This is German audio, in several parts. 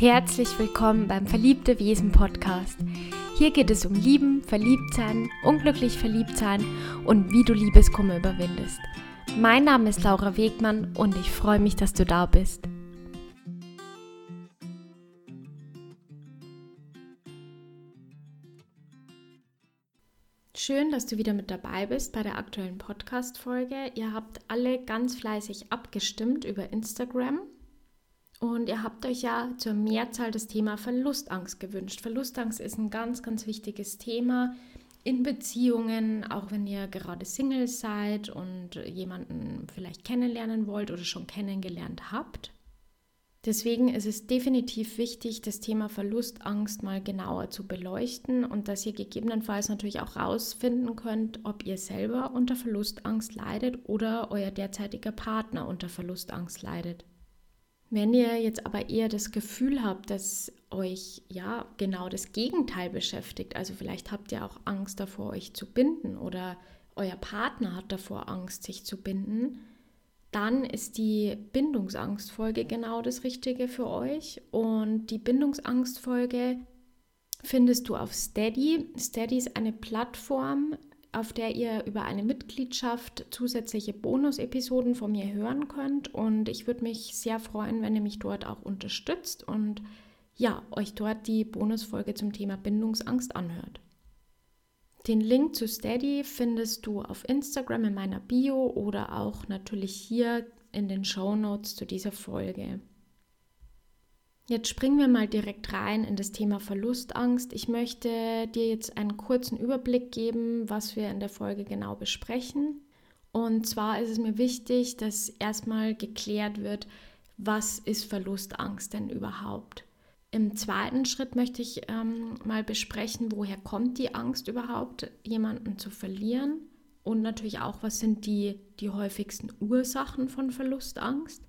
Herzlich willkommen beim Verliebte Wesen Podcast. Hier geht es um Lieben, Verliebtsein, unglücklich Verliebtsein und wie du Liebeskummer überwindest. Mein Name ist Laura Wegmann und ich freue mich, dass du da bist. Schön, dass du wieder mit dabei bist bei der aktuellen Podcast-Folge. Ihr habt alle ganz fleißig abgestimmt über Instagram und ihr habt euch ja zur Mehrzahl das Thema Verlustangst gewünscht. Verlustangst ist ein ganz, ganz wichtiges Thema in Beziehungen, auch wenn ihr gerade Single seid und jemanden vielleicht kennenlernen wollt oder schon kennengelernt habt. Deswegen ist es definitiv wichtig, das Thema Verlustangst mal genauer zu beleuchten und dass ihr gegebenenfalls natürlich auch herausfinden könnt, ob ihr selber unter Verlustangst leidet oder euer derzeitiger Partner unter Verlustangst leidet. Wenn ihr jetzt aber eher das Gefühl habt, dass euch ja genau das Gegenteil beschäftigt, also vielleicht habt ihr auch Angst davor, euch zu binden oder euer Partner hat davor Angst, sich zu binden, dann ist die Bindungsangstfolge genau das Richtige für euch. Und die Bindungsangstfolge findest du auf Steady. Steady ist eine Plattform, auf der ihr über eine Mitgliedschaft zusätzliche Bonus-Episoden von mir hören könnt. Und ich würde mich sehr freuen, wenn ihr mich dort auch unterstützt und ja, euch dort die Bonusfolge zum Thema Bindungsangst anhört. Den Link zu Steady findest du auf Instagram in meiner Bio oder auch natürlich hier in den Show Notes zu dieser Folge. Jetzt springen wir mal direkt rein in das Thema Verlustangst. Ich möchte dir jetzt einen kurzen Überblick geben, was wir in der Folge genau besprechen. Und zwar ist es mir wichtig, dass erstmal geklärt wird, was ist Verlustangst denn überhaupt? Im zweiten Schritt möchte ich ähm, mal besprechen, woher kommt die Angst überhaupt, jemanden zu verlieren? Und natürlich auch, was sind die, die häufigsten Ursachen von Verlustangst?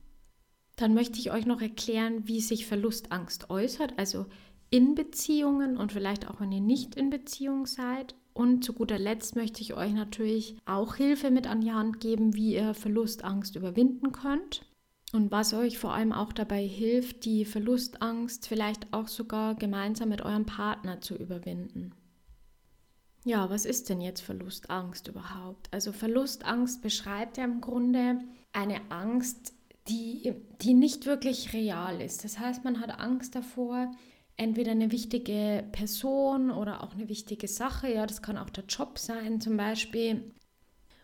Dann möchte ich euch noch erklären, wie sich Verlustangst äußert, also in Beziehungen und vielleicht auch wenn ihr nicht in Beziehung seid. Und zu guter Letzt möchte ich euch natürlich auch Hilfe mit an die Hand geben, wie ihr Verlustangst überwinden könnt und was euch vor allem auch dabei hilft, die Verlustangst vielleicht auch sogar gemeinsam mit eurem Partner zu überwinden. Ja, was ist denn jetzt Verlustangst überhaupt? Also Verlustangst beschreibt ja im Grunde eine Angst, die, die nicht wirklich real ist. Das heißt, man hat Angst davor, entweder eine wichtige Person oder auch eine wichtige Sache, ja, das kann auch der Job sein zum Beispiel.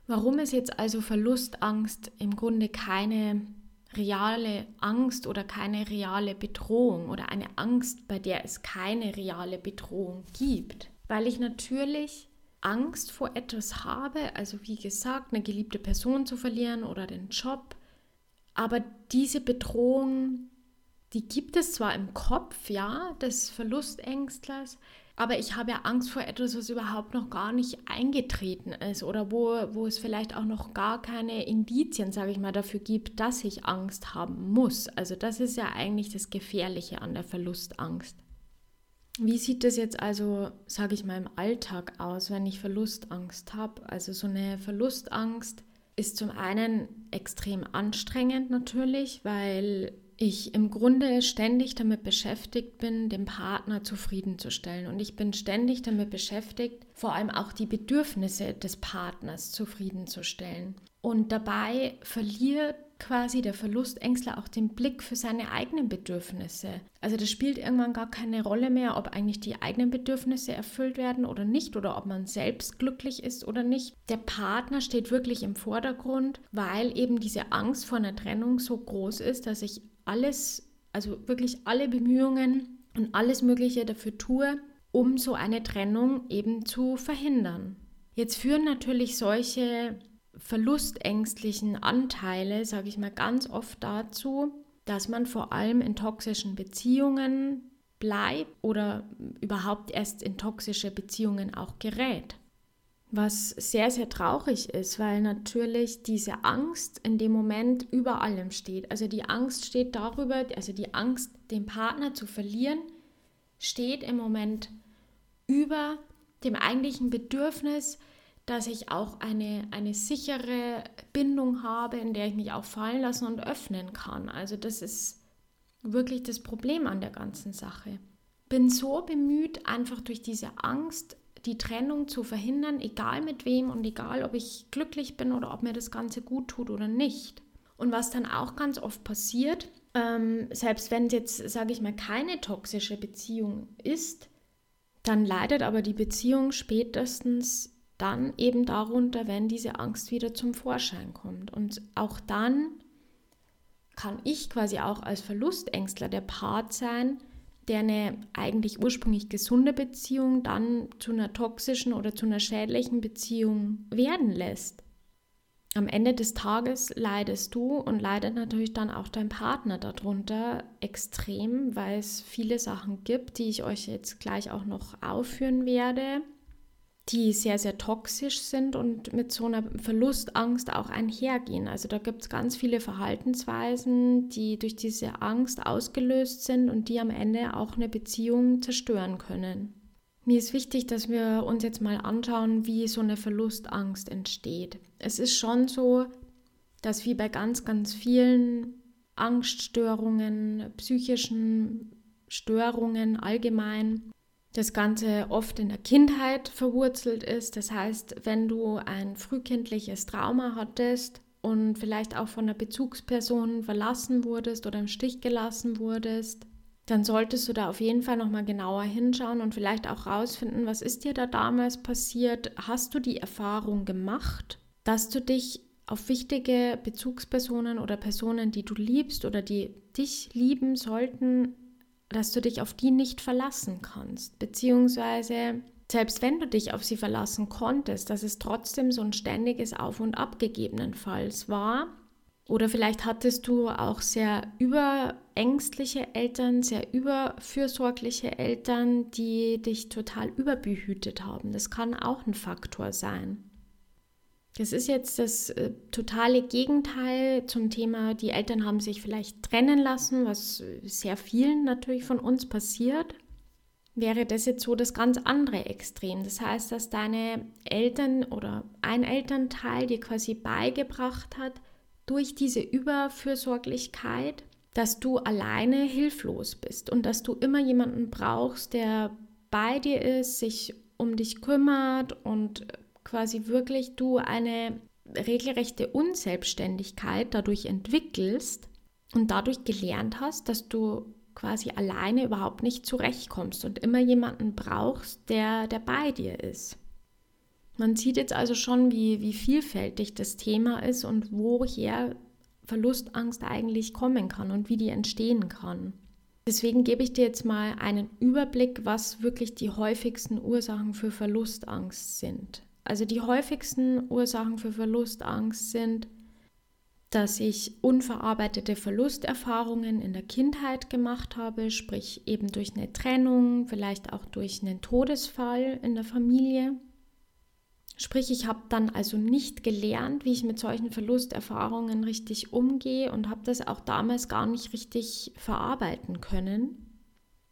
Warum ist jetzt also Verlustangst im Grunde keine reale Angst oder keine reale Bedrohung oder eine Angst, bei der es keine reale Bedrohung gibt? Weil ich natürlich Angst vor etwas habe, also wie gesagt, eine geliebte Person zu verlieren oder den Job, aber diese Bedrohung, die gibt es zwar im Kopf, ja, des Verlustängstlers, aber ich habe ja Angst vor etwas, was überhaupt noch gar nicht eingetreten ist oder wo, wo es vielleicht auch noch gar keine Indizien, sage ich mal, dafür gibt, dass ich Angst haben muss. Also das ist ja eigentlich das Gefährliche an der Verlustangst. Wie sieht das jetzt also, sage ich mal, im Alltag aus, wenn ich Verlustangst habe? Also so eine Verlustangst ist zum einen extrem anstrengend natürlich, weil ich im Grunde ständig damit beschäftigt bin, den Partner zufriedenzustellen. Und ich bin ständig damit beschäftigt, vor allem auch die Bedürfnisse des Partners zufriedenzustellen. Und dabei verliert quasi der Verlustängstler auch den Blick für seine eigenen Bedürfnisse. Also das spielt irgendwann gar keine Rolle mehr, ob eigentlich die eigenen Bedürfnisse erfüllt werden oder nicht oder ob man selbst glücklich ist oder nicht. Der Partner steht wirklich im Vordergrund, weil eben diese Angst vor einer Trennung so groß ist, dass ich alles, also wirklich alle Bemühungen und alles Mögliche dafür tue, um so eine Trennung eben zu verhindern. Jetzt führen natürlich solche verlustängstlichen Anteile, sage ich mal, ganz oft dazu, dass man vor allem in toxischen Beziehungen bleibt oder überhaupt erst in toxische Beziehungen auch gerät. Was sehr, sehr traurig ist, weil natürlich diese Angst in dem Moment über allem steht. Also die Angst steht darüber, also die Angst, den Partner zu verlieren, steht im Moment über dem eigentlichen Bedürfnis, dass ich auch eine, eine sichere Bindung habe, in der ich mich auch fallen lassen und öffnen kann. Also das ist wirklich das Problem an der ganzen Sache. Bin so bemüht, einfach durch diese Angst die Trennung zu verhindern, egal mit wem und egal, ob ich glücklich bin oder ob mir das Ganze gut tut oder nicht. Und was dann auch ganz oft passiert, ähm, selbst wenn es jetzt, sage ich mal, keine toxische Beziehung ist, dann leidet aber die Beziehung spätestens dann eben darunter, wenn diese Angst wieder zum Vorschein kommt. Und auch dann kann ich quasi auch als Verlustängstler der Part sein, der eine eigentlich ursprünglich gesunde Beziehung dann zu einer toxischen oder zu einer schädlichen Beziehung werden lässt. Am Ende des Tages leidest du und leidet natürlich dann auch dein Partner darunter extrem, weil es viele Sachen gibt, die ich euch jetzt gleich auch noch aufführen werde, die sehr, sehr toxisch sind und mit so einer Verlustangst auch einhergehen. Also da gibt es ganz viele Verhaltensweisen, die durch diese Angst ausgelöst sind und die am Ende auch eine Beziehung zerstören können. Mir ist wichtig, dass wir uns jetzt mal anschauen, wie so eine Verlustangst entsteht. Es ist schon so, dass wie bei ganz, ganz vielen Angststörungen, psychischen Störungen allgemein, das Ganze oft in der Kindheit verwurzelt ist. Das heißt, wenn du ein frühkindliches Trauma hattest und vielleicht auch von einer Bezugsperson verlassen wurdest oder im Stich gelassen wurdest, dann solltest du da auf jeden Fall nochmal genauer hinschauen und vielleicht auch rausfinden, was ist dir da damals passiert? Hast du die Erfahrung gemacht, dass du dich auf wichtige Bezugspersonen oder Personen, die du liebst oder die dich lieben sollten, dass du dich auf die nicht verlassen kannst, beziehungsweise selbst wenn du dich auf sie verlassen konntest, dass es trotzdem so ein ständiges Auf und Ab gegebenenfalls war. Oder vielleicht hattest du auch sehr überängstliche Eltern, sehr überfürsorgliche Eltern, die dich total überbehütet haben. Das kann auch ein Faktor sein. Das ist jetzt das äh, totale Gegenteil zum Thema, die Eltern haben sich vielleicht trennen lassen, was sehr vielen natürlich von uns passiert. Wäre das jetzt so das ganz andere Extrem. Das heißt, dass deine Eltern oder ein Elternteil dir quasi beigebracht hat, durch diese Überfürsorglichkeit, dass du alleine hilflos bist und dass du immer jemanden brauchst, der bei dir ist, sich um dich kümmert und quasi wirklich du eine regelrechte Unselbstständigkeit dadurch entwickelst und dadurch gelernt hast, dass du quasi alleine überhaupt nicht zurechtkommst und immer jemanden brauchst, der, der bei dir ist. Man sieht jetzt also schon, wie, wie vielfältig das Thema ist und woher Verlustangst eigentlich kommen kann und wie die entstehen kann. Deswegen gebe ich dir jetzt mal einen Überblick, was wirklich die häufigsten Ursachen für Verlustangst sind. Also die häufigsten Ursachen für Verlustangst sind, dass ich unverarbeitete Verlusterfahrungen in der Kindheit gemacht habe, sprich eben durch eine Trennung, vielleicht auch durch einen Todesfall in der Familie. Sprich, ich habe dann also nicht gelernt, wie ich mit solchen Verlusterfahrungen richtig umgehe und habe das auch damals gar nicht richtig verarbeiten können.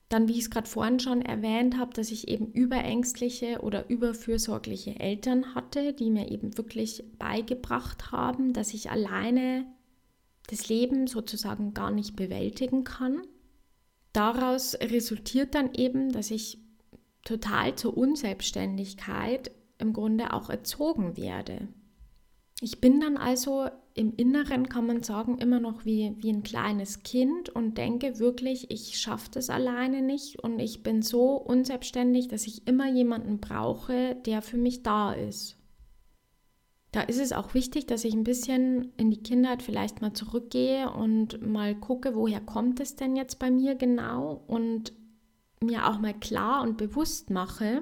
Dann, wie ich es gerade vorhin schon erwähnt habe, dass ich eben überängstliche oder überfürsorgliche Eltern hatte, die mir eben wirklich beigebracht haben, dass ich alleine das Leben sozusagen gar nicht bewältigen kann. Daraus resultiert dann eben, dass ich total zur Unselbstständigkeit im Grunde auch erzogen werde. Ich bin dann also im Inneren, kann man sagen, immer noch wie, wie ein kleines Kind und denke wirklich, ich schaffe das alleine nicht und ich bin so unselbstständig, dass ich immer jemanden brauche, der für mich da ist. Da ist es auch wichtig, dass ich ein bisschen in die Kindheit vielleicht mal zurückgehe und mal gucke, woher kommt es denn jetzt bei mir genau und mir auch mal klar und bewusst mache,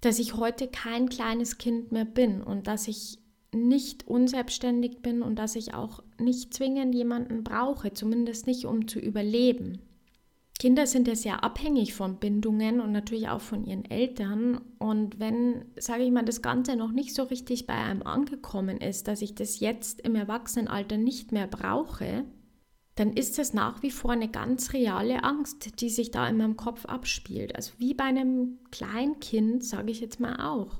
dass ich heute kein kleines Kind mehr bin und dass ich nicht unselbstständig bin und dass ich auch nicht zwingend jemanden brauche, zumindest nicht um zu überleben. Kinder sind ja sehr abhängig von Bindungen und natürlich auch von ihren Eltern. Und wenn, sage ich mal, das Ganze noch nicht so richtig bei einem angekommen ist, dass ich das jetzt im Erwachsenenalter nicht mehr brauche, dann ist das nach wie vor eine ganz reale Angst, die sich da in meinem Kopf abspielt. Also wie bei einem Kleinkind, sage ich jetzt mal auch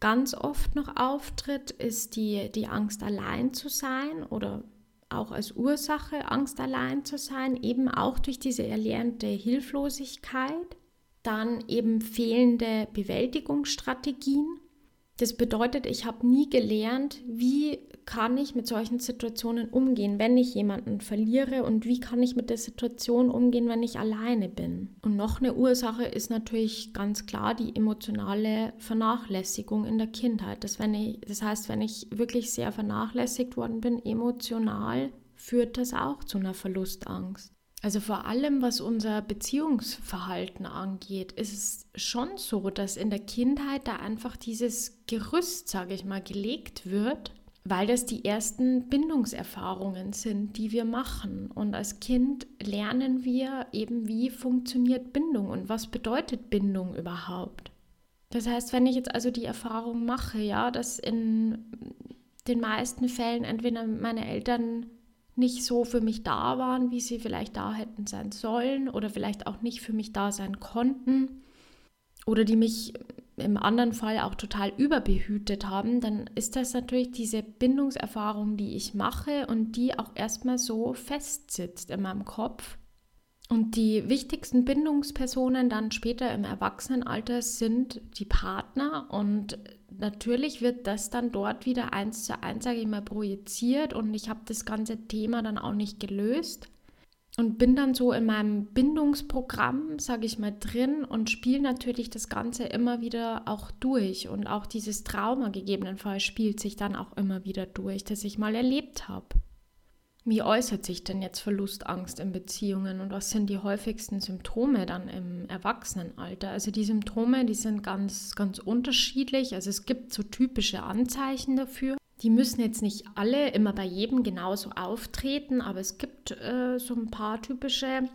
ganz oft noch auftritt, ist die, die Angst, allein zu sein oder auch als Ursache, Angst allein zu sein, eben auch durch diese erlernte Hilflosigkeit, dann eben fehlende Bewältigungsstrategien. Das bedeutet, ich habe nie gelernt, wie kann ich mit solchen Situationen umgehen, wenn ich jemanden verliere und wie kann ich mit der Situation umgehen, wenn ich alleine bin. Und noch eine Ursache ist natürlich ganz klar die emotionale Vernachlässigung in der Kindheit. Das, wenn ich, das heißt, wenn ich wirklich sehr vernachlässigt worden bin, emotional, führt das auch zu einer Verlustangst. Also vor allem, was unser Beziehungsverhalten angeht, ist es schon so, dass in der Kindheit da einfach dieses Gerüst, sage ich mal, gelegt wird, weil das die ersten Bindungserfahrungen sind, die wir machen. Und als Kind lernen wir eben, wie funktioniert Bindung und was bedeutet Bindung überhaupt. Das heißt, wenn ich jetzt also die Erfahrung mache, ja, dass in den meisten Fällen entweder meine Eltern nicht so für mich da waren, wie sie vielleicht da hätten sein sollen oder vielleicht auch nicht für mich da sein konnten oder die mich im anderen Fall auch total überbehütet haben, dann ist das natürlich diese Bindungserfahrung, die ich mache und die auch erstmal so festsitzt in meinem Kopf. Und die wichtigsten Bindungspersonen dann später im Erwachsenenalter sind die Partner und natürlich wird das dann dort wieder eins zu eins, sage ich mal, projiziert und ich habe das ganze Thema dann auch nicht gelöst und bin dann so in meinem Bindungsprogramm, sage ich mal, drin und spiele natürlich das Ganze immer wieder auch durch. Und auch dieses Trauma gegebenenfalls spielt sich dann auch immer wieder durch, das ich mal erlebt habe. Wie äußert sich denn jetzt Verlustangst in Beziehungen und was sind die häufigsten Symptome dann im Erwachsenenalter? Also die Symptome, die sind ganz, ganz unterschiedlich. Also es gibt so typische Anzeichen dafür. Die müssen jetzt nicht alle immer bei jedem genauso auftreten, aber es gibt äh, so ein paar typische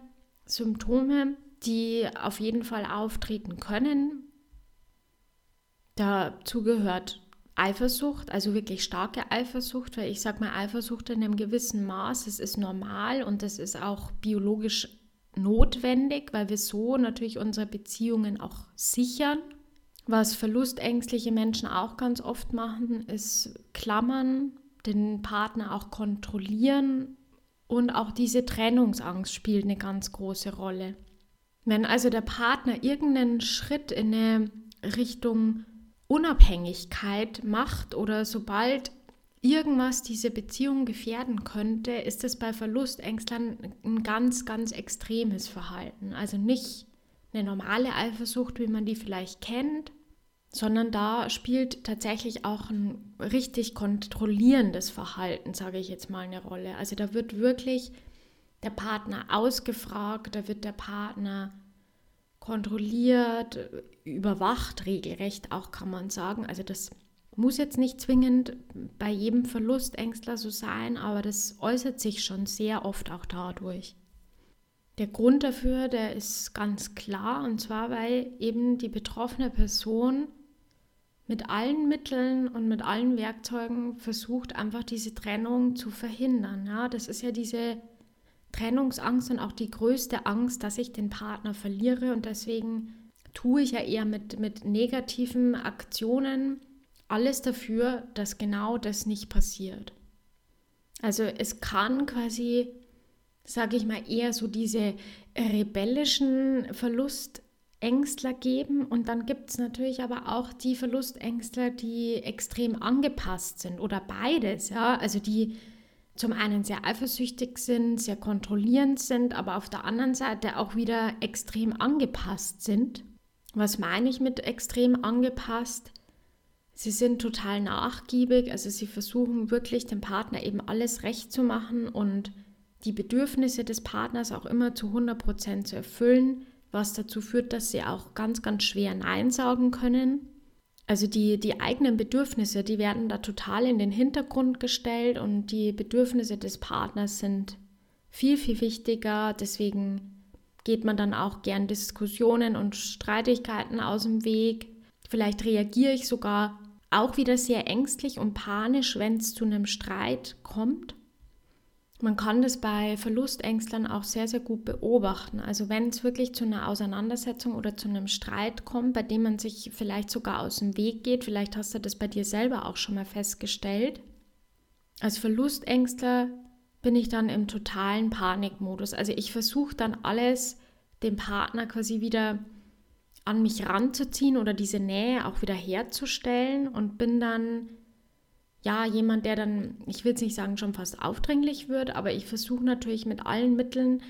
Symptome, die auf jeden Fall auftreten können. Dazu gehört Eifersucht, also wirklich starke Eifersucht, weil ich sage mal, Eifersucht in einem gewissen Maß, es ist normal und es ist auch biologisch notwendig, weil wir so natürlich unsere Beziehungen auch sichern was verlustängstliche Menschen auch ganz oft machen, ist klammern, den Partner auch kontrollieren und auch diese Trennungsangst spielt eine ganz große Rolle. Wenn also der Partner irgendeinen Schritt in eine Richtung Unabhängigkeit macht oder sobald irgendwas diese Beziehung gefährden könnte, ist es bei Verlustängstlern ein ganz, ganz extremes Verhalten. Also nicht eine normale Eifersucht, wie man die vielleicht kennt, sondern da spielt tatsächlich auch ein richtig kontrollierendes Verhalten, sage ich jetzt mal, eine Rolle. Also da wird wirklich der Partner ausgefragt, da wird der Partner kontrolliert, überwacht, regelrecht auch kann man sagen. Also das muss jetzt nicht zwingend bei jedem Verlustängstler so sein, aber das äußert sich schon sehr oft auch dadurch. Der Grund dafür, der ist ganz klar, und zwar weil eben die betroffene Person mit allen Mitteln und mit allen Werkzeugen versucht, einfach diese Trennung zu verhindern. Ja, das ist ja diese Trennungsangst und auch die größte Angst, dass ich den Partner verliere. Und deswegen tue ich ja eher mit, mit negativen Aktionen alles dafür, dass genau das nicht passiert. Also es kann quasi sage ich mal, eher so diese rebellischen Verlustängstler geben. Und dann gibt es natürlich aber auch die Verlustängstler, die extrem angepasst sind oder beides. Ja? Also die zum einen sehr eifersüchtig sind, sehr kontrollierend sind, aber auf der anderen Seite auch wieder extrem angepasst sind. Was meine ich mit extrem angepasst? Sie sind total nachgiebig, also sie versuchen wirklich dem Partner eben alles recht zu machen und die Bedürfnisse des Partners auch immer zu 100% zu erfüllen, was dazu führt, dass sie auch ganz, ganz schwer Nein sagen können. Also die, die eigenen Bedürfnisse, die werden da total in den Hintergrund gestellt und die Bedürfnisse des Partners sind viel, viel wichtiger. Deswegen geht man dann auch gern Diskussionen und Streitigkeiten aus dem Weg. Vielleicht reagiere ich sogar auch wieder sehr ängstlich und panisch, wenn es zu einem Streit kommt. Man kann das bei Verlustängstlern auch sehr, sehr gut beobachten. Also wenn es wirklich zu einer Auseinandersetzung oder zu einem Streit kommt, bei dem man sich vielleicht sogar aus dem Weg geht, vielleicht hast du das bei dir selber auch schon mal festgestellt. Als Verlustängstler bin ich dann im totalen Panikmodus. Also ich versuche dann alles dem Partner quasi wieder an mich ranzuziehen oder diese Nähe auch wieder herzustellen und bin dann ja jemand, der dann, ich will es nicht sagen, schon fast aufdringlich wird, aber ich versuche natürlich mit allen Mitteln,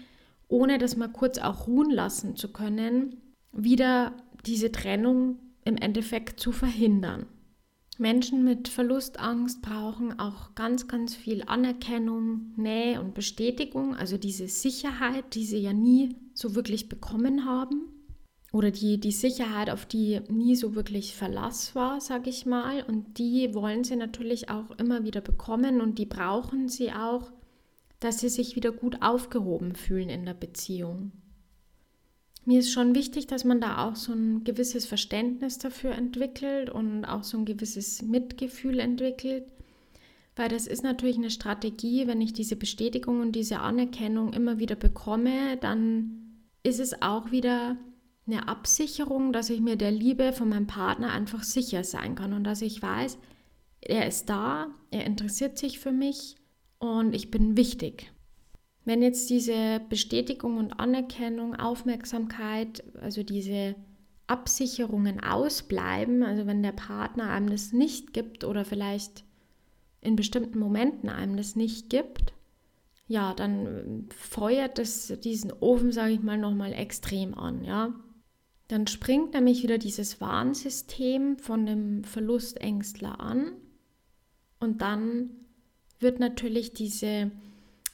ohne das mal kurz auch ruhen lassen zu können, wieder diese Trennung im Endeffekt zu verhindern. Menschen mit Verlustangst brauchen auch ganz, ganz viel Anerkennung, Nähe und Bestätigung, also diese Sicherheit, die sie ja nie so wirklich bekommen haben. Oder die, die Sicherheit, auf die nie so wirklich Verlass war, sage ich mal. Und die wollen sie natürlich auch immer wieder bekommen und die brauchen sie auch, dass sie sich wieder gut aufgehoben fühlen in der Beziehung mir ist schon wichtig, dass man da auch so ein gewisses Verständnis dafür entwickelt und auch so ein gewisses Mitgefühl entwickelt, weil das ist natürlich eine Strategie, wenn ich diese Bestätigung und diese Anerkennung immer wieder bekomme, dann ist es auch wieder eine Absicherung, dass ich mir der Liebe von meinem Partner einfach sicher sein kann und dass ich weiß, er ist da, er interessiert sich für mich und ich bin wichtig. Wenn jetzt diese Bestätigung und Anerkennung, Aufmerksamkeit, also diese Absicherungen ausbleiben, also wenn der Partner einem das nicht gibt oder vielleicht in bestimmten Momenten einem das nicht gibt, ja, dann feuert es diesen Ofen, sage ich mal, nochmal extrem an, ja. Dann springt nämlich wieder dieses Warnsystem von dem Verlustängstler an und dann wird natürlich diese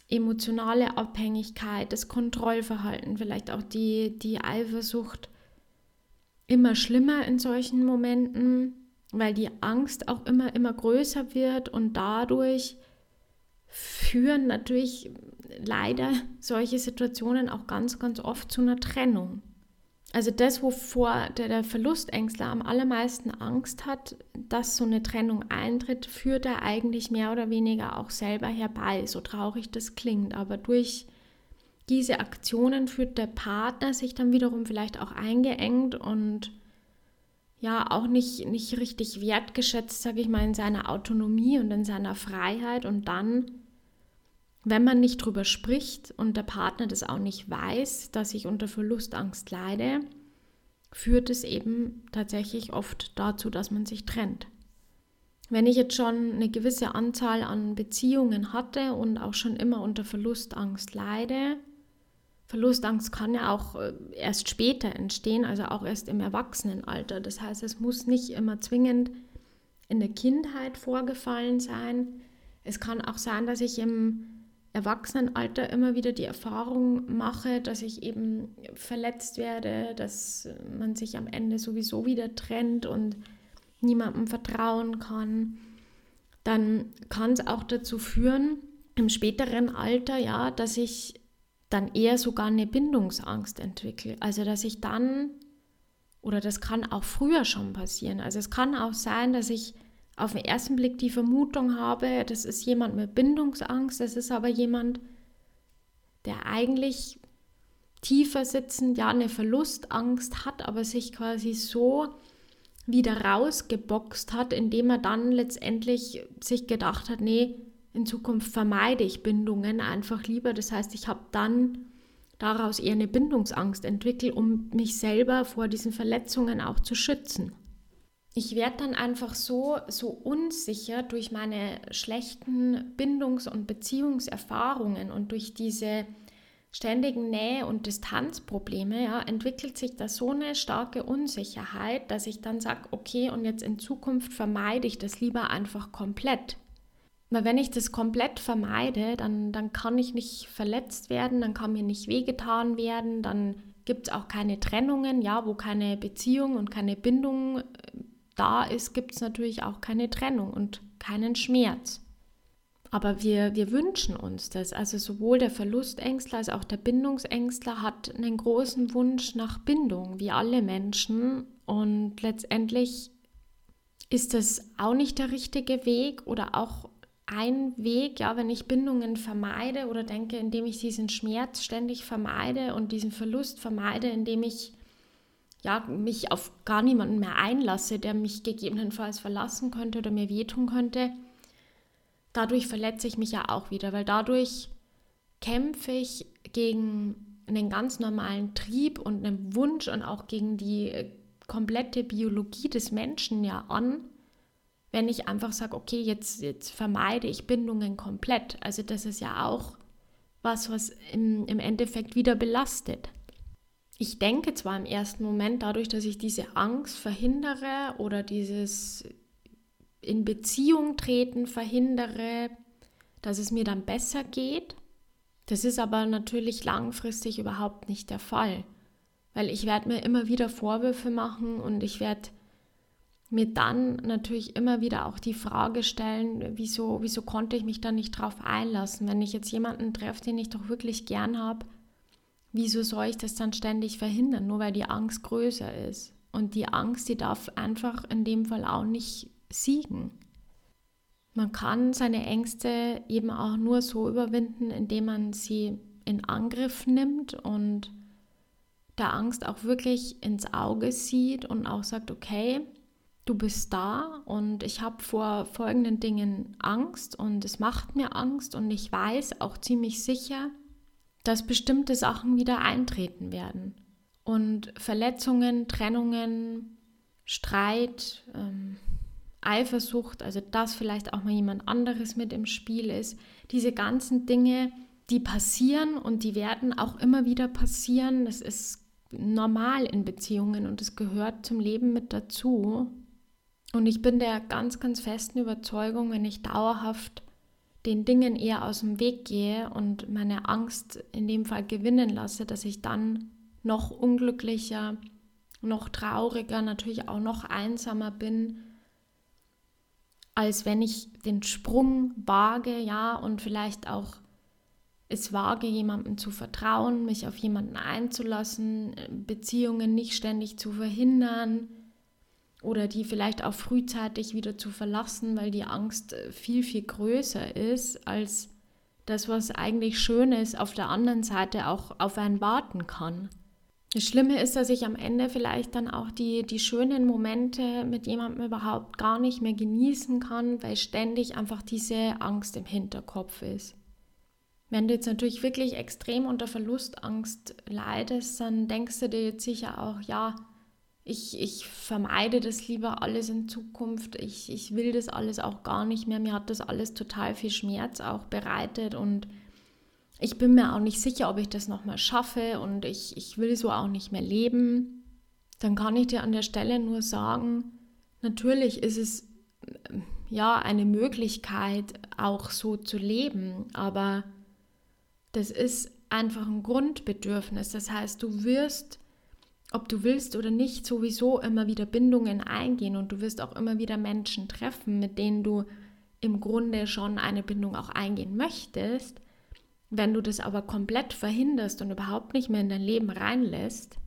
emotionale Abhängigkeit, das Kontrollverhalten, vielleicht auch die, die Eifersucht immer schlimmer in solchen Momenten, weil die Angst auch immer, immer größer wird und dadurch führen natürlich leider solche Situationen auch ganz, ganz oft zu einer Trennung. Also das, wovor der, der Verlustängstler am allermeisten Angst hat, dass so eine Trennung eintritt, führt er eigentlich mehr oder weniger auch selber herbei, so traurig das klingt. Aber durch diese Aktionen führt der Partner sich dann wiederum vielleicht auch eingeengt und ja auch nicht, nicht richtig wertgeschätzt, sage ich mal, in seiner Autonomie und in seiner Freiheit und dann wenn man nicht drüber spricht und der Partner das auch nicht weiß, dass ich unter Verlustangst leide, führt es eben tatsächlich oft dazu, dass man sich trennt. Wenn ich jetzt schon eine gewisse Anzahl an Beziehungen hatte und auch schon immer unter Verlustangst leide, Verlustangst kann ja auch äh, erst später entstehen, also auch erst im Erwachsenenalter. Das heißt, es muss nicht immer zwingend in der Kindheit vorgefallen sein. Es kann auch sein, dass ich im Erwachsenenalter immer wieder die Erfahrung mache, dass ich eben verletzt werde, dass man sich am Ende sowieso wieder trennt und niemandem vertrauen kann, dann kann es auch dazu führen, im späteren Alter, ja, dass ich dann eher sogar eine Bindungsangst entwickle. Also dass ich dann, oder das kann auch früher schon passieren, also es kann auch sein, dass ich auf den ersten Blick die Vermutung habe, das ist jemand mit Bindungsangst, das ist aber jemand, der eigentlich tiefer sitzend ja eine Verlustangst hat, aber sich quasi so wieder rausgeboxt hat, indem er dann letztendlich sich gedacht hat, nee, in Zukunft vermeide ich Bindungen einfach lieber. Das heißt, ich habe dann daraus eher eine Bindungsangst entwickelt, um mich selber vor diesen Verletzungen auch zu schützen ich werde dann einfach so, so unsicher durch meine schlechten Bindungs- und Beziehungserfahrungen und durch diese ständigen Nähe- und Distanzprobleme, ja, entwickelt sich da so eine starke Unsicherheit, dass ich dann sage, okay, und jetzt in Zukunft vermeide ich das lieber einfach komplett. Weil wenn ich das komplett vermeide, dann, dann kann ich nicht verletzt werden, dann kann mir nicht wehgetan werden, dann gibt es auch keine Trennungen, ja, wo keine Beziehung und keine Bindung da ist, gibt es natürlich auch keine Trennung und keinen Schmerz. Aber wir, wir wünschen uns das. Also sowohl der Verlustängstler als auch der Bindungsängstler hat einen großen Wunsch nach Bindung, wie alle Menschen. Und letztendlich ist das auch nicht der richtige Weg oder auch ein Weg, ja, wenn ich Bindungen vermeide oder denke, indem ich diesen Schmerz ständig vermeide und diesen Verlust vermeide, indem ich ja, mich auf gar niemanden mehr einlasse, der mich gegebenenfalls verlassen könnte oder mir wehtun könnte, dadurch verletze ich mich ja auch wieder, weil dadurch kämpfe ich gegen einen ganz normalen Trieb und einen Wunsch und auch gegen die äh, komplette Biologie des Menschen ja an, wenn ich einfach sage, okay, jetzt, jetzt vermeide ich Bindungen komplett. Also das ist ja auch was, was im, im Endeffekt wieder belastet. Ich denke zwar im ersten Moment, dadurch, dass ich diese Angst verhindere oder dieses in Beziehung treten verhindere, dass es mir dann besser geht. Das ist aber natürlich langfristig überhaupt nicht der Fall, weil ich werde mir immer wieder Vorwürfe machen und ich werde mir dann natürlich immer wieder auch die Frage stellen, wieso, wieso konnte ich mich da nicht drauf einlassen? Wenn ich jetzt jemanden treffe, den ich doch wirklich gern habe, wieso soll ich das dann ständig verhindern, nur weil die Angst größer ist? Und die Angst, die darf einfach in dem Fall auch nicht siegen. Man kann seine Ängste eben auch nur so überwinden, indem man sie in Angriff nimmt und der Angst auch wirklich ins Auge sieht und auch sagt, okay, du bist da und ich habe vor folgenden Dingen Angst und es macht mir Angst und ich weiß auch ziemlich sicher, dass bestimmte Sachen wieder eintreten werden. Und Verletzungen, Trennungen, Streit, ähm, Eifersucht, also dass vielleicht auch mal jemand anderes mit im Spiel ist, diese ganzen Dinge, die passieren und die werden auch immer wieder passieren. Das ist normal in Beziehungen und es gehört zum Leben mit dazu. Und ich bin der ganz, ganz festen Überzeugung, wenn ich dauerhaft den Dingen eher aus dem Weg gehe und meine Angst in dem Fall gewinnen lasse, dass ich dann noch unglücklicher, noch trauriger, natürlich auch noch einsamer bin, als wenn ich den Sprung wage, ja, und vielleicht auch es wage, jemandem zu vertrauen, mich auf jemanden einzulassen, Beziehungen nicht ständig zu verhindern, oder die vielleicht auch frühzeitig wieder zu verlassen, weil die Angst äh, viel, viel größer ist als das, was eigentlich schön ist, auf der anderen Seite auch auf einen warten kann. Das Schlimme ist, dass ich am Ende vielleicht dann auch die, die schönen Momente mit jemandem überhaupt gar nicht mehr genießen kann, weil ständig einfach diese Angst im Hinterkopf ist. Wenn du jetzt natürlich wirklich extrem unter Verlustangst leidest, dann denkst du dir jetzt sicher auch, ja, ich, ich vermeide das lieber alles in Zukunft. Ich, ich will das alles auch gar nicht mehr. Mir hat das alles total viel Schmerz auch bereitet und ich bin mir auch nicht sicher, ob ich das nochmal schaffe und ich, ich will so auch nicht mehr leben. Dann kann ich dir an der Stelle nur sagen, natürlich ist es ja eine Möglichkeit, auch so zu leben, aber das ist einfach ein Grundbedürfnis. Das heißt, du wirst ob du willst oder nicht, sowieso immer wieder Bindungen eingehen und du wirst auch immer wieder Menschen treffen, mit denen du im Grunde schon eine Bindung auch eingehen möchtest. Wenn du das aber komplett verhinderst und überhaupt nicht mehr in dein Leben reinlässt,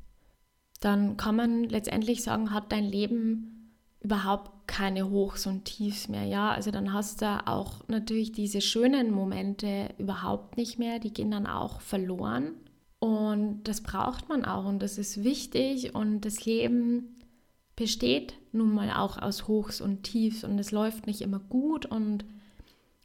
dann kann man letztendlich sagen, hat dein Leben überhaupt keine Hochs und Tiefs mehr. Ja, also dann hast du auch natürlich diese schönen Momente überhaupt nicht mehr, die gehen dann auch verloren. Und das braucht man auch und das ist wichtig und das Leben besteht nun mal auch aus Hochs und Tiefs und es läuft nicht immer gut und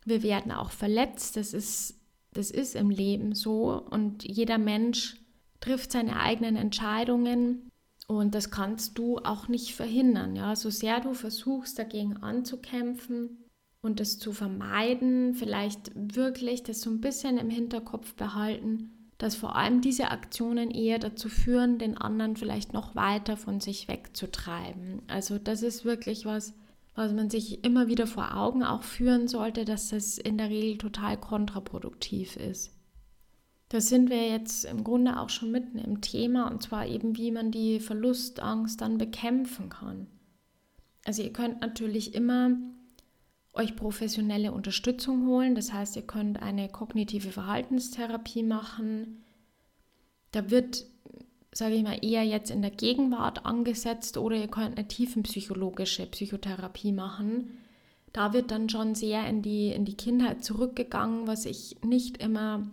wir werden auch verletzt. Das ist, das ist im Leben so und jeder Mensch trifft seine eigenen Entscheidungen und das kannst du auch nicht verhindern. Ja, so sehr du versuchst dagegen anzukämpfen und das zu vermeiden, vielleicht wirklich das so ein bisschen im Hinterkopf behalten dass vor allem diese Aktionen eher dazu führen, den anderen vielleicht noch weiter von sich wegzutreiben. Also das ist wirklich was, was man sich immer wieder vor Augen auch führen sollte, dass das in der Regel total kontraproduktiv ist. Da sind wir jetzt im Grunde auch schon mitten im Thema und zwar eben, wie man die Verlustangst dann bekämpfen kann. Also ihr könnt natürlich immer euch professionelle Unterstützung holen. Das heißt, ihr könnt eine kognitive Verhaltenstherapie machen. Da wird, sage ich mal, eher jetzt in der Gegenwart angesetzt oder ihr könnt eine tiefenpsychologische Psychotherapie machen. Da wird dann schon sehr in die, in die Kindheit zurückgegangen, was ich nicht immer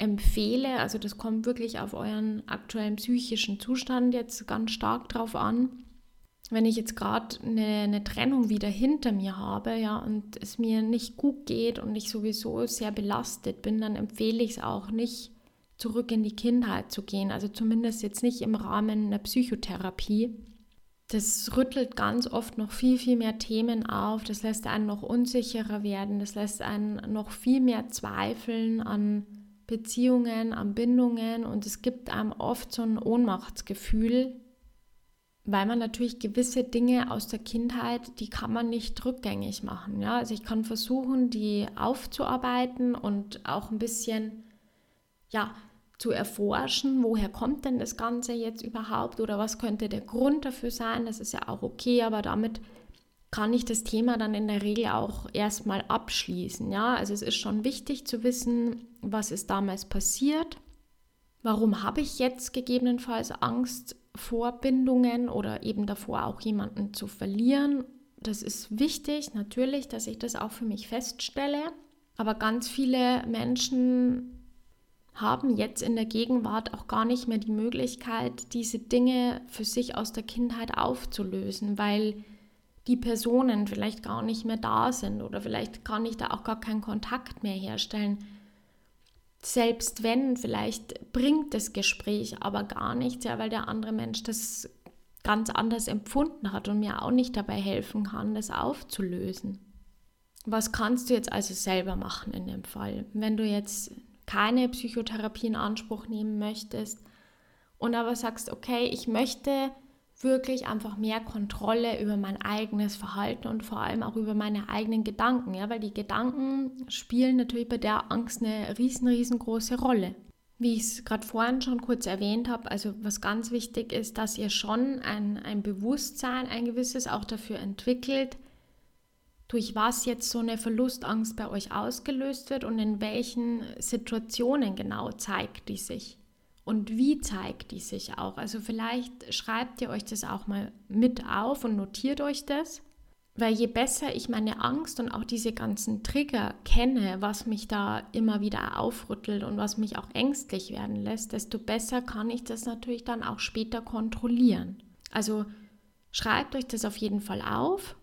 empfehle. Also das kommt wirklich auf euren aktuellen psychischen Zustand jetzt ganz stark drauf an. Wenn ich jetzt gerade eine, eine, Trennung wieder hinter mir habe, ja, und es mir nicht gut geht und ich sowieso sehr belastet bin, dann empfehle ich es auch nicht, zurück in die Kindheit zu gehen. Also zumindest jetzt nicht im Rahmen einer Psychotherapie. Das rüttelt ganz oft noch viel, viel mehr Themen auf. Das lässt einen noch unsicherer werden. Das lässt einen noch viel mehr zweifeln an Beziehungen, an Bindungen. Und es gibt einem oft so ein Ohnmachtsgefühl, weil man natürlich gewisse Dinge aus der Kindheit, die kann man nicht rückgängig machen. Ja? Also ich kann versuchen, die aufzuarbeiten und auch ein bisschen, ja, zu erforschen, woher kommt denn das Ganze jetzt überhaupt oder was könnte der Grund dafür sein. Das ist ja auch okay, aber damit kann ich das Thema dann in der Regel auch erstmal abschließen. Ja, also es ist schon wichtig zu wissen, was ist damals passiert. Warum habe ich jetzt gegebenenfalls Angst Vorbindungen oder eben davor auch jemanden zu verlieren. Das ist wichtig, natürlich, dass ich das auch für mich feststelle. Aber ganz viele Menschen haben jetzt in der Gegenwart auch gar nicht mehr die Möglichkeit, diese Dinge für sich aus der Kindheit aufzulösen, weil die Personen vielleicht gar nicht mehr da sind oder vielleicht kann ich da auch gar keinen Kontakt mehr herstellen selbst wenn, vielleicht bringt das Gespräch aber gar nichts, ja, weil der andere Mensch das ganz anders empfunden hat und mir auch nicht dabei helfen kann, das aufzulösen. Was kannst du jetzt also selber machen in dem Fall? Wenn du jetzt keine Psychotherapie in Anspruch nehmen möchtest und aber sagst, okay, ich möchte wirklich einfach mehr Kontrolle über mein eigenes Verhalten und vor allem auch über meine eigenen Gedanken, ja, weil die Gedanken spielen natürlich bei der Angst eine riesen, riesengroße Rolle. Wie ich es gerade vorhin schon kurz erwähnt habe, also was ganz wichtig ist, dass ihr schon ein, ein Bewusstsein, ein gewisses auch dafür entwickelt, durch was jetzt so eine Verlustangst bei euch ausgelöst wird und in welchen Situationen genau zeigt die sich und wie zeigt die sich auch. Also vielleicht schreibt ihr euch das auch mal mit auf und notiert euch das. Weil je besser ich meine Angst und auch diese ganzen Trigger kenne, was mich da immer wieder aufrüttelt und was mich auch ängstlich werden lässt, desto besser kann ich das natürlich dann auch später kontrollieren. Also schreibt euch das auf jeden Fall auf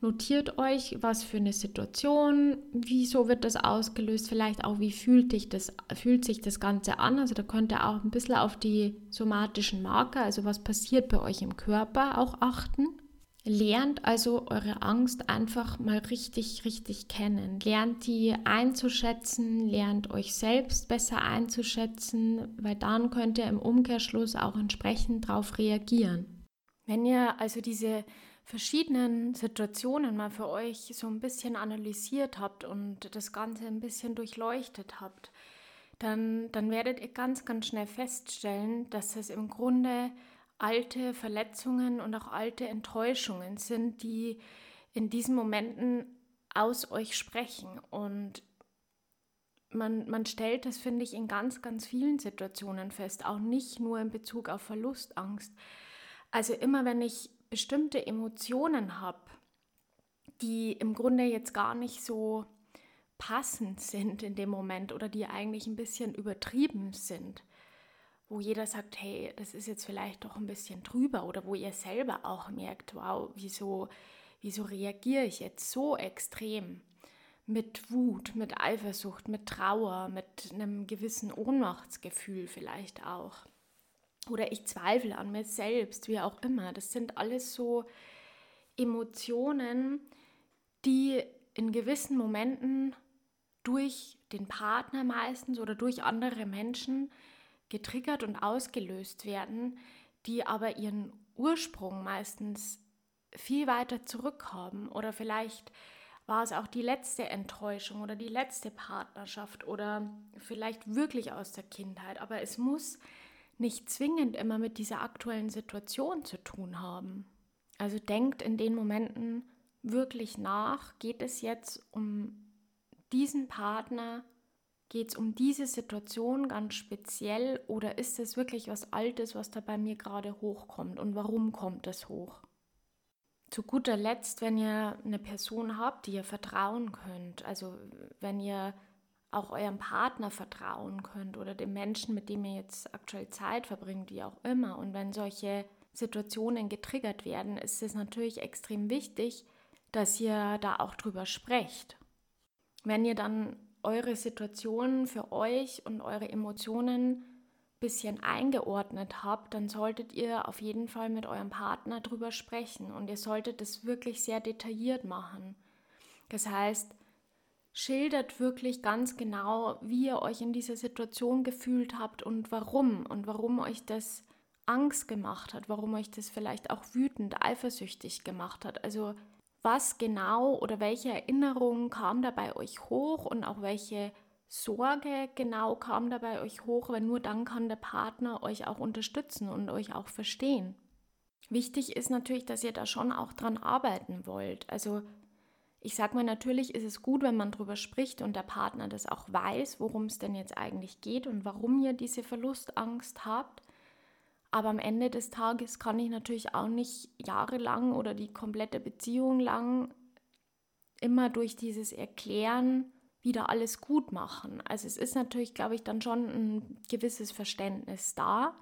Notiert euch, was für eine Situation, wieso wird das ausgelöst, vielleicht auch, wie fühlt, dich das, fühlt sich das Ganze an. Also da könnt ihr auch ein bisschen auf die somatischen Marker, also was passiert bei euch im Körper, auch achten. Lernt also eure Angst einfach mal richtig, richtig kennen. Lernt die einzuschätzen, lernt euch selbst besser einzuschätzen, weil dann könnt ihr im Umkehrschluss auch entsprechend darauf reagieren. Wenn ihr also diese verschiedenen Situationen mal für euch so ein bisschen analysiert habt und das Ganze ein bisschen durchleuchtet habt, dann, dann werdet ihr ganz, ganz schnell feststellen, dass es im Grunde alte Verletzungen und auch alte Enttäuschungen sind, die in diesen Momenten aus euch sprechen. Und man, man stellt das, finde ich, in ganz, ganz vielen Situationen fest, auch nicht nur in Bezug auf Verlustangst. Also immer wenn ich bestimmte Emotionen habe, die im Grunde jetzt gar nicht so passend sind in dem Moment oder die eigentlich ein bisschen übertrieben sind, wo jeder sagt, hey, das ist jetzt vielleicht doch ein bisschen drüber oder wo ihr selber auch merkt, wow, wieso, wieso reagiere ich jetzt so extrem mit Wut, mit Eifersucht, mit Trauer, mit einem gewissen Ohnmachtsgefühl vielleicht auch oder ich zweifle an mir selbst, wie auch immer. Das sind alles so Emotionen, die in gewissen Momenten durch den Partner meistens oder durch andere Menschen getriggert und ausgelöst werden, die aber ihren Ursprung meistens viel weiter zurück haben oder vielleicht war es auch die letzte Enttäuschung oder die letzte Partnerschaft oder vielleicht wirklich aus der Kindheit, aber es muss nicht zwingend immer mit dieser aktuellen Situation zu tun haben. Also denkt in den Momenten wirklich nach, geht es jetzt um diesen Partner, geht es um diese Situation ganz speziell oder ist es wirklich was Altes, was da bei mir gerade hochkommt und warum kommt es hoch? Zu guter Letzt, wenn ihr eine Person habt, die ihr vertrauen könnt, also wenn ihr auch eurem Partner vertrauen könnt oder dem Menschen, mit dem ihr jetzt aktuell Zeit verbringt, wie auch immer. Und wenn solche Situationen getriggert werden, ist es natürlich extrem wichtig, dass ihr da auch drüber sprecht. Wenn ihr dann eure Situation für euch und eure Emotionen bisschen eingeordnet habt, dann solltet ihr auf jeden Fall mit eurem Partner drüber sprechen und ihr solltet es wirklich sehr detailliert machen. Das heißt, schildert wirklich ganz genau, wie ihr euch in dieser Situation gefühlt habt und warum und warum euch das Angst gemacht hat, warum euch das vielleicht auch wütend, eifersüchtig gemacht hat. Also was genau oder welche Erinnerungen kam da bei euch hoch und auch welche Sorge genau kam da bei euch hoch, weil nur dann kann der Partner euch auch unterstützen und euch auch verstehen. Wichtig ist natürlich, dass ihr da schon auch dran arbeiten wollt. Also ich sage mal, natürlich ist es gut, wenn man darüber spricht und der Partner das auch weiß, worum es denn jetzt eigentlich geht und warum ihr diese Verlustangst habt. Aber am Ende des Tages kann ich natürlich auch nicht jahrelang oder die komplette Beziehung lang immer durch dieses Erklären wieder alles gut machen. Also es ist natürlich, glaube ich, dann schon ein gewisses Verständnis da,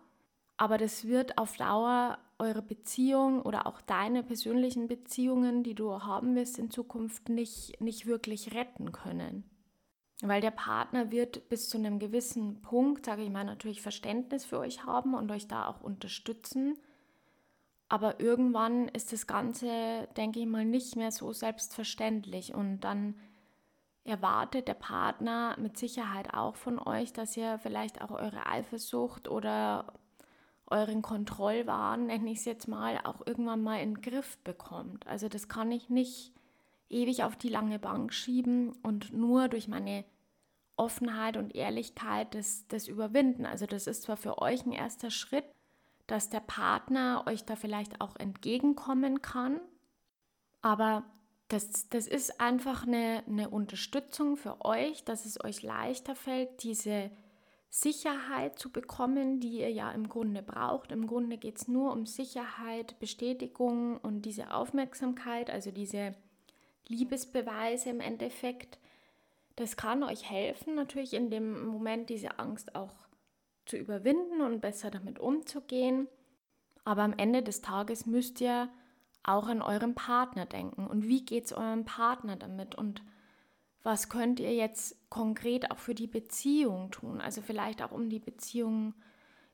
aber das wird auf Dauer eure Beziehung oder auch deine persönlichen Beziehungen, die du haben wirst in Zukunft, nicht, nicht wirklich retten können. Weil der Partner wird bis zu einem gewissen Punkt, sage ich mal, natürlich Verständnis für euch haben und euch da auch unterstützen. Aber irgendwann ist das Ganze, denke ich mal, nicht mehr so selbstverständlich. Und dann erwartet der Partner mit Sicherheit auch von euch, dass ihr vielleicht auch eure Eifersucht oder euren Kontrollwahn, nenne ich es jetzt mal, auch irgendwann mal in den Griff bekommt. Also das kann ich nicht ewig auf die lange Bank schieben und nur durch meine Offenheit und Ehrlichkeit das, das überwinden. Also das ist zwar für euch ein erster Schritt, dass der Partner euch da vielleicht auch entgegenkommen kann, aber das, das ist einfach eine, eine Unterstützung für euch, dass es euch leichter fällt, diese Sicherheit zu bekommen, die ihr ja im Grunde braucht. Im Grunde geht es nur um Sicherheit, Bestätigung und diese Aufmerksamkeit, also diese Liebesbeweise im Endeffekt. Das kann euch helfen, natürlich in dem Moment diese Angst auch zu überwinden und besser damit umzugehen. Aber am Ende des Tages müsst ihr auch an euren Partner denken. Und wie geht es eurem Partner damit? Und was könnt ihr jetzt konkret auch für die Beziehung tun? Also vielleicht auch um die Beziehung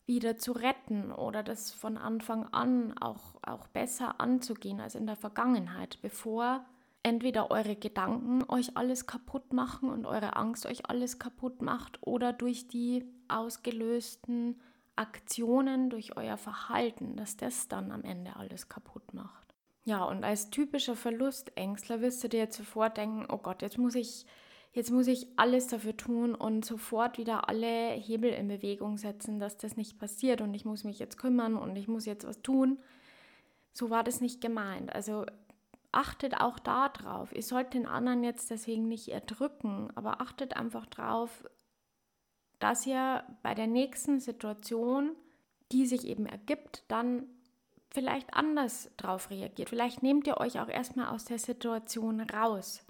wieder zu retten oder das von Anfang an auch, auch besser anzugehen als in der Vergangenheit, bevor entweder eure Gedanken euch alles kaputt machen und eure Angst euch alles kaputt macht oder durch die ausgelösten Aktionen, durch euer Verhalten, dass das dann am Ende alles kaputt macht. Ja, und als typischer Verlustängstler wirst du dir jetzt sofort denken, oh Gott, jetzt muss ich, jetzt muss ich alles dafür tun und sofort wieder alle Hebel in Bewegung setzen, dass das nicht passiert und ich muss mich jetzt kümmern und ich muss jetzt was tun. So war das nicht gemeint. Also achtet auch da drauf. Ihr sollt den anderen jetzt deswegen nicht erdrücken, aber achtet einfach drauf, dass ihr bei der nächsten Situation, die sich eben ergibt, dann vielleicht anders drauf reagiert. Vielleicht nehmt ihr euch auch erstmal aus der Situation raus.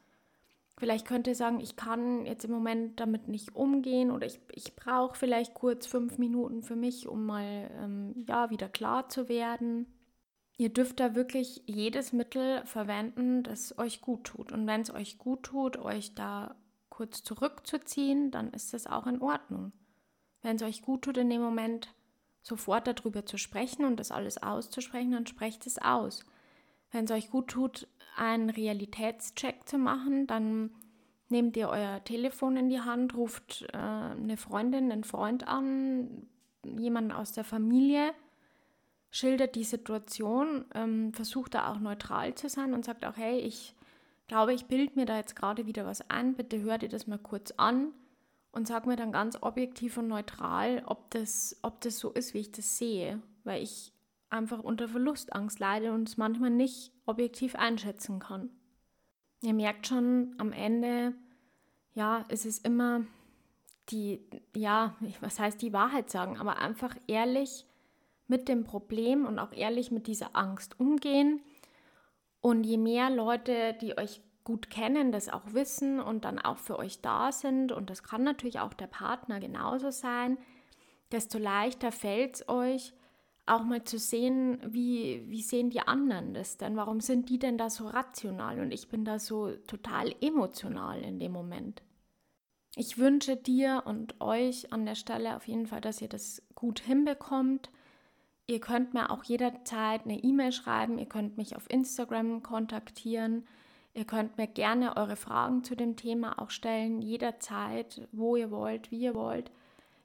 Vielleicht könnt ihr sagen, ich kann jetzt im Moment damit nicht umgehen oder ich, ich brauche vielleicht kurz fünf Minuten für mich, um mal ähm, ja, wieder klar zu werden. Ihr dürft da wirklich jedes Mittel verwenden, das euch gut tut. Und wenn es euch gut tut, euch da kurz zurückzuziehen, dann ist das auch in Ordnung. Wenn es euch gut tut, in dem Moment sofort darüber zu sprechen und das alles auszusprechen, dann sprecht es aus. Wenn es euch gut tut, einen Realitätscheck zu machen, dann nehmt ihr euer Telefon in die Hand, ruft äh, eine Freundin, einen Freund an, jemanden aus der Familie, schildert die Situation, ähm, versucht da auch neutral zu sein und sagt auch, hey, ich glaube, ich bilde mir da jetzt gerade wieder was ein, bitte hört ihr das mal kurz an und sag mir dann ganz objektiv und neutral, ob das, ob das so ist, wie ich das sehe, weil ich einfach unter Verlustangst leide und es manchmal nicht objektiv einschätzen kann. Ihr merkt schon, am Ende, ja, es ist immer die, ja, was heißt die Wahrheit sagen, aber einfach ehrlich mit dem Problem und auch ehrlich mit dieser Angst umgehen. Und je mehr Leute, die euch gut kennen, das auch wissen und dann auch für euch da sind, und das kann natürlich auch der Partner genauso sein, desto leichter fällt es euch, auch mal zu sehen, wie, wie sehen die anderen das denn? Warum sind die denn da so rational und ich bin da so total emotional in dem Moment? Ich wünsche dir und euch an der Stelle auf jeden Fall, dass ihr das gut hinbekommt. Ihr könnt mir auch jederzeit eine E-Mail schreiben, ihr könnt mich auf Instagram kontaktieren, ihr könnt mir gerne eure Fragen zu dem Thema auch stellen, jederzeit, wo ihr wollt, wie ihr wollt.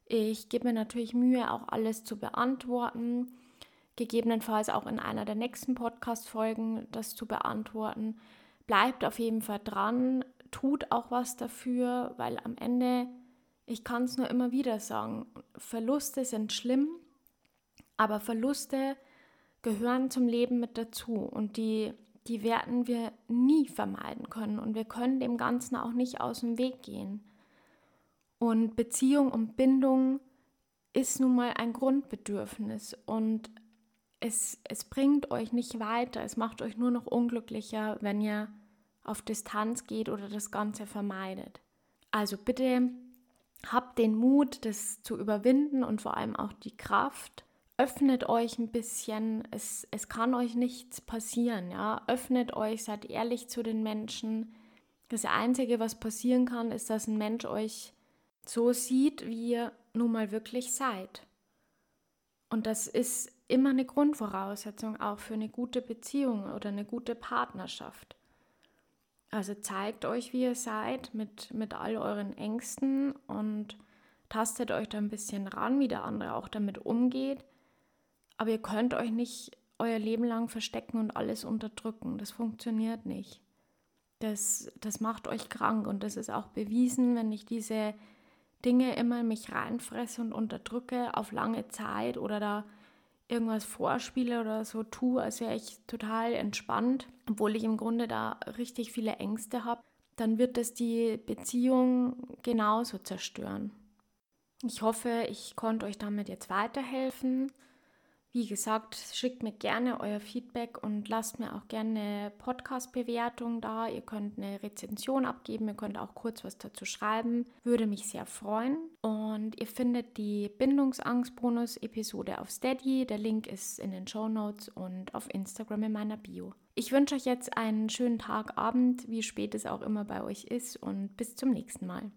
Ich gebe mir natürlich Mühe, auch alles zu beantworten, gegebenenfalls auch in einer der nächsten Podcast-Folgen das zu beantworten. Bleibt auf jeden Fall dran, tut auch was dafür, weil am Ende, ich kann es nur immer wieder sagen, Verluste sind schlimm, aber Verluste gehören zum Leben mit dazu und die, die werden wir nie vermeiden können und wir können dem Ganzen auch nicht aus dem Weg gehen. Und Beziehung und Bindung ist nun mal ein Grundbedürfnis und es, es bringt euch nicht weiter, es macht euch nur noch unglücklicher, wenn ihr auf Distanz geht oder das Ganze vermeidet. Also bitte habt den Mut, das zu überwinden und vor allem auch die Kraft. Öffnet euch ein bisschen, es, es kann euch nichts passieren, ja. Öffnet euch, seid ehrlich zu den Menschen. Das Einzige, was passieren kann, ist, dass ein Mensch euch so sieht, wie ihr nun mal wirklich seid. Und das ist immer eine Grundvoraussetzung auch für eine gute Beziehung oder eine gute Partnerschaft. Also zeigt euch, wie ihr seid, mit, mit all euren Ängsten und tastet euch da ein bisschen ran, wie der andere auch damit umgeht. Aber ihr könnt euch nicht euer Leben lang verstecken und alles unterdrücken. Das funktioniert nicht. Das, das macht euch krank und das ist auch bewiesen, wenn ich diese Dinge immer in mich reinfresse und unterdrücke auf lange Zeit oder da irgendwas vorspiele oder so tue, als wäre ich total entspannt, obwohl ich im Grunde da richtig viele Ängste habe, dann wird das die Beziehung genauso zerstören. Ich hoffe, ich konnte euch damit jetzt weiterhelfen. Wie gesagt, schickt mir gerne euer Feedback und lasst mir auch gerne eine Podcast-Bewertung da. Ihr könnt eine Rezension abgeben, ihr könnt auch kurz was dazu schreiben. Würde mich sehr freuen. Und ihr findet die Bindungsangst-Bonus-Episode auf Steady. Der Link ist in den Show Notes und auf Instagram in meiner Bio. Ich wünsche euch jetzt einen schönen Tag, Abend, wie spät es auch immer bei euch ist und bis zum nächsten Mal.